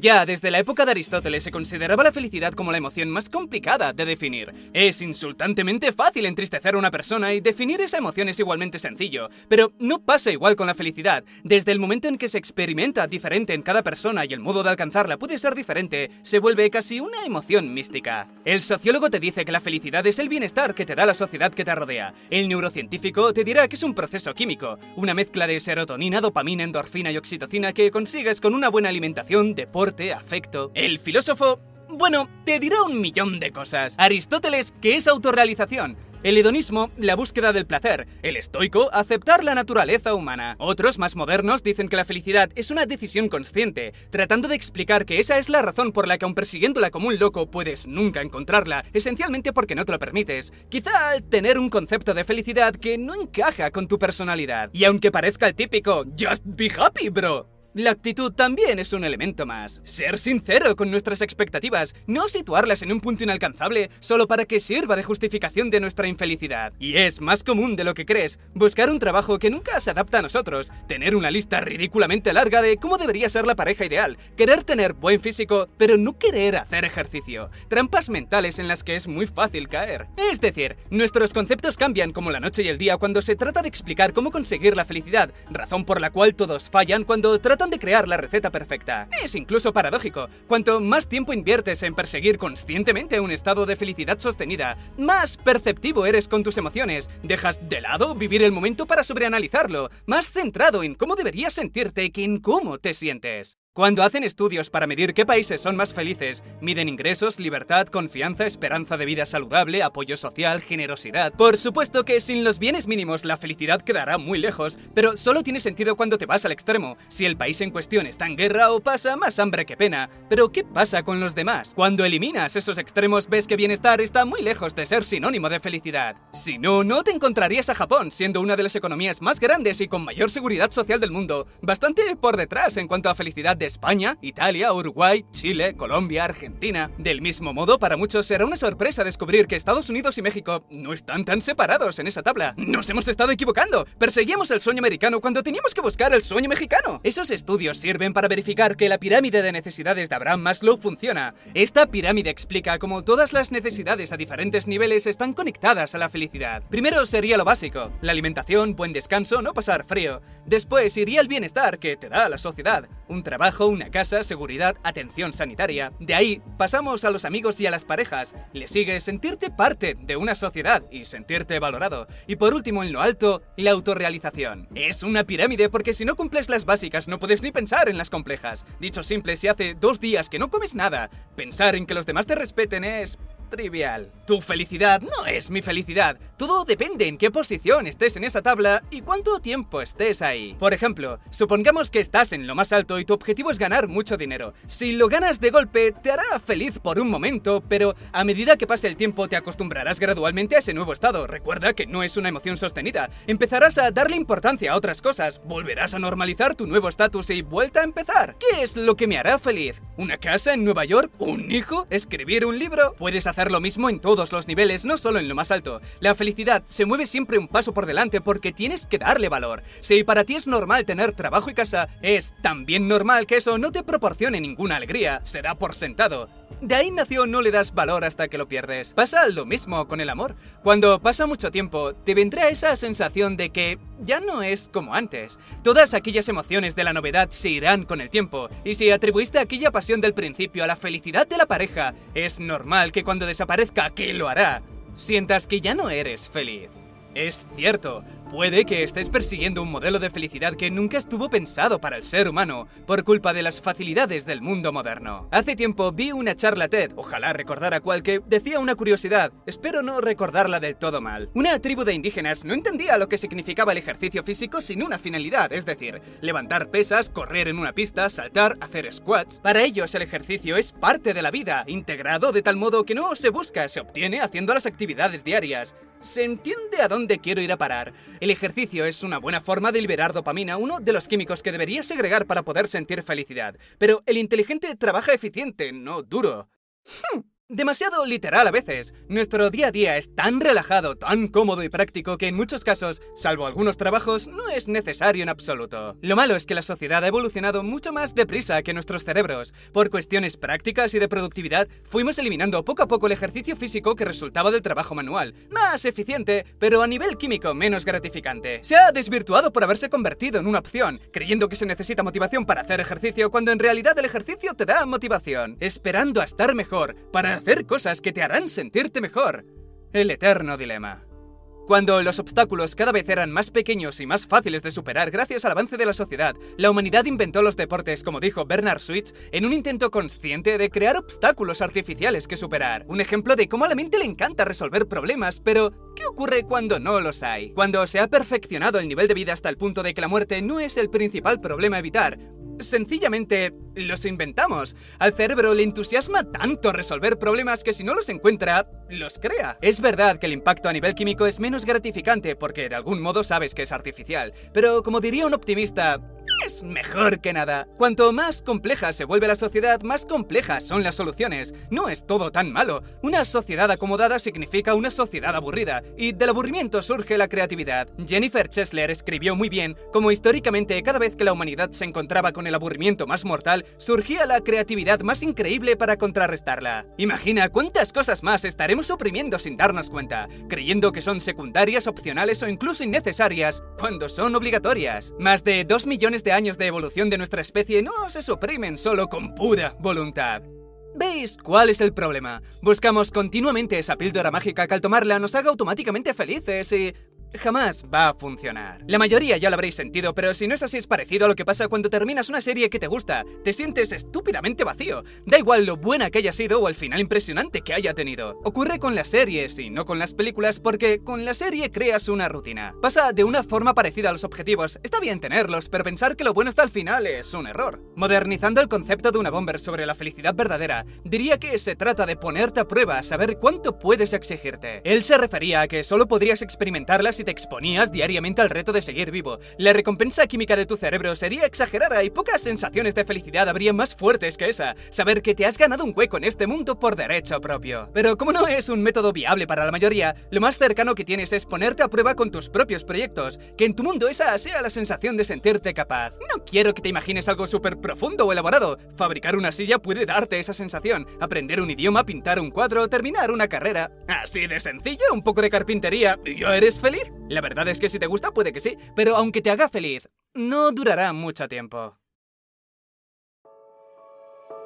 Ya desde la época de Aristóteles se consideraba la felicidad como la emoción más complicada de definir. Es insultantemente fácil entristecer a una persona y definir esa emoción es igualmente sencillo, pero no pasa igual con la felicidad. Desde el momento en que se experimenta diferente en cada persona y el modo de alcanzarla puede ser diferente, se vuelve casi una emoción mística. El sociólogo te dice que la felicidad es el bienestar que te da la sociedad que te rodea. El neurocientífico te dirá que es un proceso químico, una mezcla de serotonina, dopamina, endorfina y oxitocina que consigues con una buena alimentación, deporte, afecto. El filósofo, bueno, te dirá un millón de cosas. Aristóteles, que es autorrealización. El hedonismo, la búsqueda del placer. El estoico, aceptar la naturaleza humana. Otros, más modernos, dicen que la felicidad es una decisión consciente, tratando de explicar que esa es la razón por la que aun persiguiéndola como un loco puedes nunca encontrarla, esencialmente porque no te lo permites. Quizá al tener un concepto de felicidad que no encaja con tu personalidad. Y aunque parezca el típico, just be happy, bro. La actitud también es un elemento más. Ser sincero con nuestras expectativas, no situarlas en un punto inalcanzable solo para que sirva de justificación de nuestra infelicidad. Y es más común de lo que crees buscar un trabajo que nunca se adapta a nosotros, tener una lista ridículamente larga de cómo debería ser la pareja ideal, querer tener buen físico, pero no querer hacer ejercicio, trampas mentales en las que es muy fácil caer. Es decir, nuestros conceptos cambian como la noche y el día cuando se trata de explicar cómo conseguir la felicidad, razón por la cual todos fallan cuando tratan de crear la receta perfecta. Es incluso paradójico. Cuanto más tiempo inviertes en perseguir conscientemente un estado de felicidad sostenida, más perceptivo eres con tus emociones. Dejas de lado vivir el momento para sobreanalizarlo, más centrado en cómo deberías sentirte que en cómo te sientes. Cuando hacen estudios para medir qué países son más felices, miden ingresos, libertad, confianza, esperanza de vida saludable, apoyo social, generosidad. Por supuesto que sin los bienes mínimos la felicidad quedará muy lejos, pero solo tiene sentido cuando te vas al extremo, si el país en cuestión está en guerra o pasa más hambre que pena. Pero ¿qué pasa con los demás? Cuando eliminas esos extremos ves que bienestar está muy lejos de ser sinónimo de felicidad. Si no, no te encontrarías a Japón, siendo una de las economías más grandes y con mayor seguridad social del mundo, bastante por detrás en cuanto a felicidad España, Italia, Uruguay, Chile, Colombia, Argentina. Del mismo modo, para muchos será una sorpresa descubrir que Estados Unidos y México no están tan separados en esa tabla. Nos hemos estado equivocando. Perseguíamos el sueño americano cuando teníamos que buscar el sueño mexicano. Esos estudios sirven para verificar que la pirámide de necesidades de Abraham Maslow funciona. Esta pirámide explica cómo todas las necesidades a diferentes niveles están conectadas a la felicidad. Primero sería lo básico, la alimentación, buen descanso, no pasar frío. Después iría el bienestar que te da la sociedad, un trabajo, una casa, seguridad, atención sanitaria. De ahí pasamos a los amigos y a las parejas. Le sigue sentirte parte de una sociedad y sentirte valorado. Y por último, en lo alto, la autorrealización. Es una pirámide porque si no cumples las básicas no puedes ni pensar en las complejas. Dicho simple, si hace dos días que no comes nada, pensar en que los demás te respeten es trivial. Tu felicidad no es mi felicidad. Todo depende en qué posición estés en esa tabla y cuánto tiempo estés ahí. Por ejemplo, supongamos que estás en lo más alto y tu objetivo es ganar mucho dinero. Si lo ganas de golpe, te hará feliz por un momento, pero a medida que pase el tiempo te acostumbrarás gradualmente a ese nuevo estado. Recuerda que no es una emoción sostenida. Empezarás a darle importancia a otras cosas, volverás a normalizar tu nuevo estatus y vuelta a empezar. ¿Qué es lo que me hará feliz? ¿Una casa en Nueva York? ¿Un hijo? ¿Escribir un libro? Puedes hacer lo mismo en todos los niveles, no solo en lo más alto. La felicidad se mueve siempre un paso por delante porque tienes que darle valor. Si para ti es normal tener trabajo y casa, es también normal que eso no te proporcione ninguna alegría, se da por sentado. De ahí nació no le das valor hasta que lo pierdes. Pasa lo mismo con el amor. Cuando pasa mucho tiempo, te vendrá esa sensación de que ya no es como antes. Todas aquellas emociones de la novedad se irán con el tiempo, y si atribuiste aquella pasión del principio a la felicidad de la pareja, es normal que cuando desaparezca, que lo hará, sientas que ya no eres feliz. Es cierto, puede que estés persiguiendo un modelo de felicidad que nunca estuvo pensado para el ser humano por culpa de las facilidades del mundo moderno. Hace tiempo vi una charla TED, ojalá recordara cual que decía una curiosidad, espero no recordarla del todo mal. Una tribu de indígenas no entendía lo que significaba el ejercicio físico sin una finalidad, es decir, levantar pesas, correr en una pista, saltar, hacer squats. Para ellos el ejercicio es parte de la vida, integrado de tal modo que no se busca, se obtiene haciendo las actividades diarias. ¿Se entiende a dónde quiero ir a parar? El ejercicio es una buena forma de liberar dopamina, uno de los químicos que deberías segregar para poder sentir felicidad. Pero el inteligente trabaja eficiente, no duro. Demasiado literal a veces. Nuestro día a día es tan relajado, tan cómodo y práctico que en muchos casos, salvo algunos trabajos, no es necesario en absoluto. Lo malo es que la sociedad ha evolucionado mucho más deprisa que nuestros cerebros. Por cuestiones prácticas y de productividad, fuimos eliminando poco a poco el ejercicio físico que resultaba del trabajo manual. Más eficiente, pero a nivel químico menos gratificante. Se ha desvirtuado por haberse convertido en una opción, creyendo que se necesita motivación para hacer ejercicio cuando en realidad el ejercicio te da motivación, esperando a estar mejor para hacer cosas que te harán sentirte mejor. El eterno dilema. Cuando los obstáculos cada vez eran más pequeños y más fáciles de superar gracias al avance de la sociedad, la humanidad inventó los deportes, como dijo Bernard Switz, en un intento consciente de crear obstáculos artificiales que superar. Un ejemplo de cómo a la mente le encanta resolver problemas, pero ¿qué ocurre cuando no los hay? Cuando se ha perfeccionado el nivel de vida hasta el punto de que la muerte no es el principal problema a evitar, sencillamente los inventamos. Al cerebro le entusiasma tanto resolver problemas que si no los encuentra, los crea. Es verdad que el impacto a nivel químico es menos gratificante porque de algún modo sabes que es artificial, pero como diría un optimista, es mejor que nada. Cuanto más compleja se vuelve la sociedad, más complejas son las soluciones. No es todo tan malo. Una sociedad acomodada significa una sociedad aburrida, y del aburrimiento surge la creatividad. Jennifer Chesler escribió muy bien cómo históricamente cada vez que la humanidad se encontraba con el aburrimiento más mortal, surgía la creatividad más increíble para contrarrestarla. Imagina cuántas cosas más estaremos oprimiendo sin darnos cuenta, creyendo que son secundarias, opcionales o incluso innecesarias, cuando son obligatorias. Más de 2 millones de años de evolución de nuestra especie no se suprimen solo con pura voluntad. ¿Veis cuál es el problema? Buscamos continuamente esa píldora mágica que al tomarla nos haga automáticamente felices y jamás va a funcionar. La mayoría ya lo habréis sentido, pero si no es así es parecido a lo que pasa cuando terminas una serie que te gusta. Te sientes estúpidamente vacío. Da igual lo buena que haya sido o el final impresionante que haya tenido. Ocurre con las series y no con las películas porque con la serie creas una rutina. Pasa de una forma parecida a los objetivos. Está bien tenerlos, pero pensar que lo bueno está al final es un error. Modernizando el concepto de una bomber sobre la felicidad verdadera, diría que se trata de ponerte a prueba, saber cuánto puedes exigirte. Él se refería a que solo podrías experimentarlas te exponías diariamente al reto de seguir vivo. La recompensa química de tu cerebro sería exagerada y pocas sensaciones de felicidad habrían más fuertes que esa. Saber que te has ganado un hueco en este mundo por derecho propio. Pero como no es un método viable para la mayoría, lo más cercano que tienes es ponerte a prueba con tus propios proyectos. Que en tu mundo esa sea la sensación de sentirte capaz. No quiero que te imagines algo súper profundo o elaborado. Fabricar una silla puede darte esa sensación. Aprender un idioma, pintar un cuadro, terminar una carrera. Así de sencillo, un poco de carpintería. ¿Y ya eres feliz? La verdad es que si te gusta puede que sí, pero aunque te haga feliz, no durará mucho tiempo.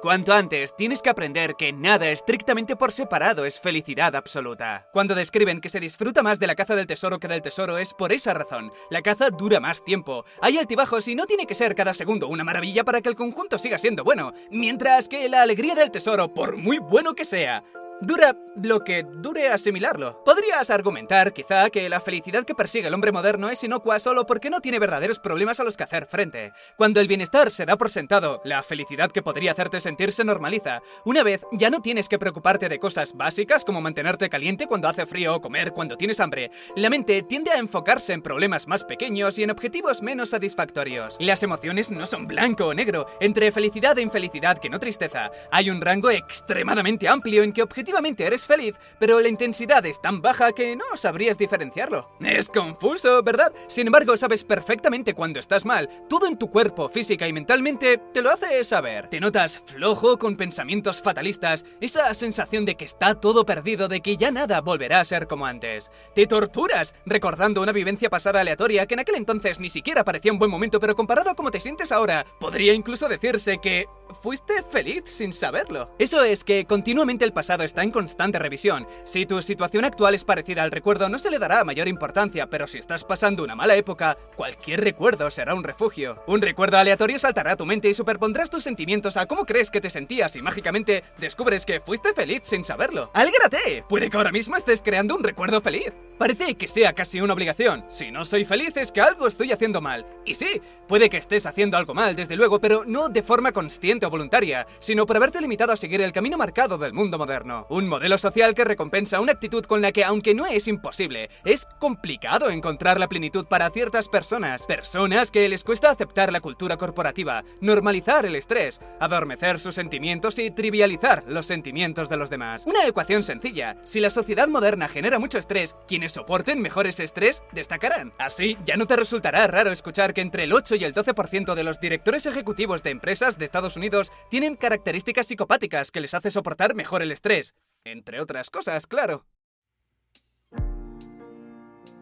Cuanto antes, tienes que aprender que nada estrictamente por separado es felicidad absoluta. Cuando describen que se disfruta más de la caza del tesoro que del tesoro es por esa razón. La caza dura más tiempo, hay altibajos y no tiene que ser cada segundo una maravilla para que el conjunto siga siendo bueno, mientras que la alegría del tesoro, por muy bueno que sea, Dura lo que dure asimilarlo. Podrías argumentar, quizá, que la felicidad que persigue el hombre moderno es inocua solo porque no tiene verdaderos problemas a los que hacer frente. Cuando el bienestar se da por sentado, la felicidad que podría hacerte sentir se normaliza. Una vez ya no tienes que preocuparte de cosas básicas como mantenerte caliente cuando hace frío o comer cuando tienes hambre. La mente tiende a enfocarse en problemas más pequeños y en objetivos menos satisfactorios. Las emociones no son blanco o negro. Entre felicidad e infelicidad, que no tristeza, hay un rango extremadamente amplio en que objetivos Efectivamente eres feliz, pero la intensidad es tan baja que no sabrías diferenciarlo. Es confuso, ¿verdad? Sin embargo, sabes perfectamente cuando estás mal. Todo en tu cuerpo, física y mentalmente te lo hace saber. Te notas flojo, con pensamientos fatalistas, esa sensación de que está todo perdido, de que ya nada volverá a ser como antes. Te torturas, recordando una vivencia pasada aleatoria que en aquel entonces ni siquiera parecía un buen momento, pero comparado a cómo te sientes ahora, podría incluso decirse que fuiste feliz sin saberlo. Eso es que continuamente el pasado está en constante revisión. Si tu situación actual es parecida al recuerdo, no se le dará mayor importancia, pero si estás pasando una mala época, cualquier recuerdo será un refugio. Un recuerdo aleatorio saltará a tu mente y superpondrás tus sentimientos a cómo crees que te sentías y mágicamente descubres que fuiste feliz sin saberlo. ¡Alégrate! Puede que ahora mismo estés creando un recuerdo feliz. Parece que sea casi una obligación. Si no soy feliz es que algo estoy haciendo mal. Y sí, puede que estés haciendo algo mal, desde luego, pero no de forma consciente o voluntaria, sino por haberte limitado a seguir el camino marcado del mundo moderno. Un modelo social que recompensa una actitud con la que, aunque no es imposible, es complicado encontrar la plenitud para ciertas personas. Personas que les cuesta aceptar la cultura corporativa, normalizar el estrés, adormecer sus sentimientos y trivializar los sentimientos de los demás. Una ecuación sencilla. Si la sociedad moderna genera mucho estrés, quienes soporten mejor ese estrés destacarán. Así, ya no te resultará raro escuchar que entre el 8 y el 12% de los directores ejecutivos de empresas de Estados Unidos tienen características psicopáticas que les hace soportar mejor el estrés. Entre otras cosas, claro.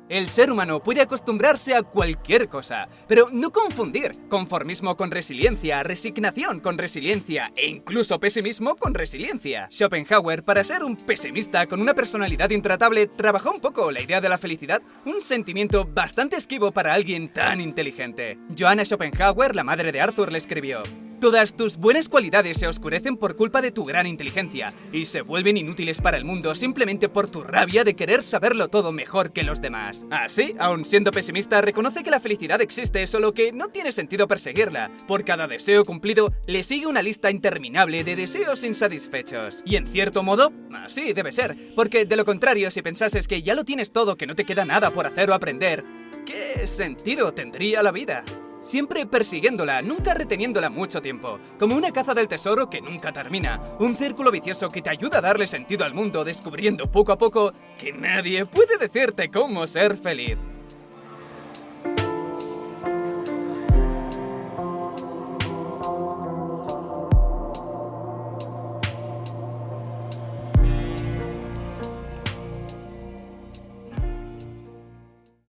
El ser humano puede acostumbrarse a cualquier cosa, pero no confundir conformismo con resiliencia, resignación con resiliencia e incluso pesimismo con resiliencia. Schopenhauer, para ser un pesimista con una personalidad intratable, trabajó un poco la idea de la felicidad, un sentimiento bastante esquivo para alguien tan inteligente. Johanna Schopenhauer, la madre de Arthur, le escribió, Todas tus buenas cualidades se oscurecen por culpa de tu gran inteligencia y se vuelven inútiles para el mundo simplemente por tu rabia de querer saberlo todo mejor que los demás. Así, aun siendo pesimista, reconoce que la felicidad existe, solo que no tiene sentido perseguirla. Por cada deseo cumplido, le sigue una lista interminable de deseos insatisfechos. Y en cierto modo, así debe ser, porque de lo contrario, si pensases que ya lo tienes todo, que no te queda nada por hacer o aprender, ¿qué sentido tendría la vida? Siempre persiguiéndola, nunca reteniéndola mucho tiempo, como una caza del tesoro que nunca termina, un círculo vicioso que te ayuda a darle sentido al mundo descubriendo poco a poco que nadie puede decirte cómo ser feliz.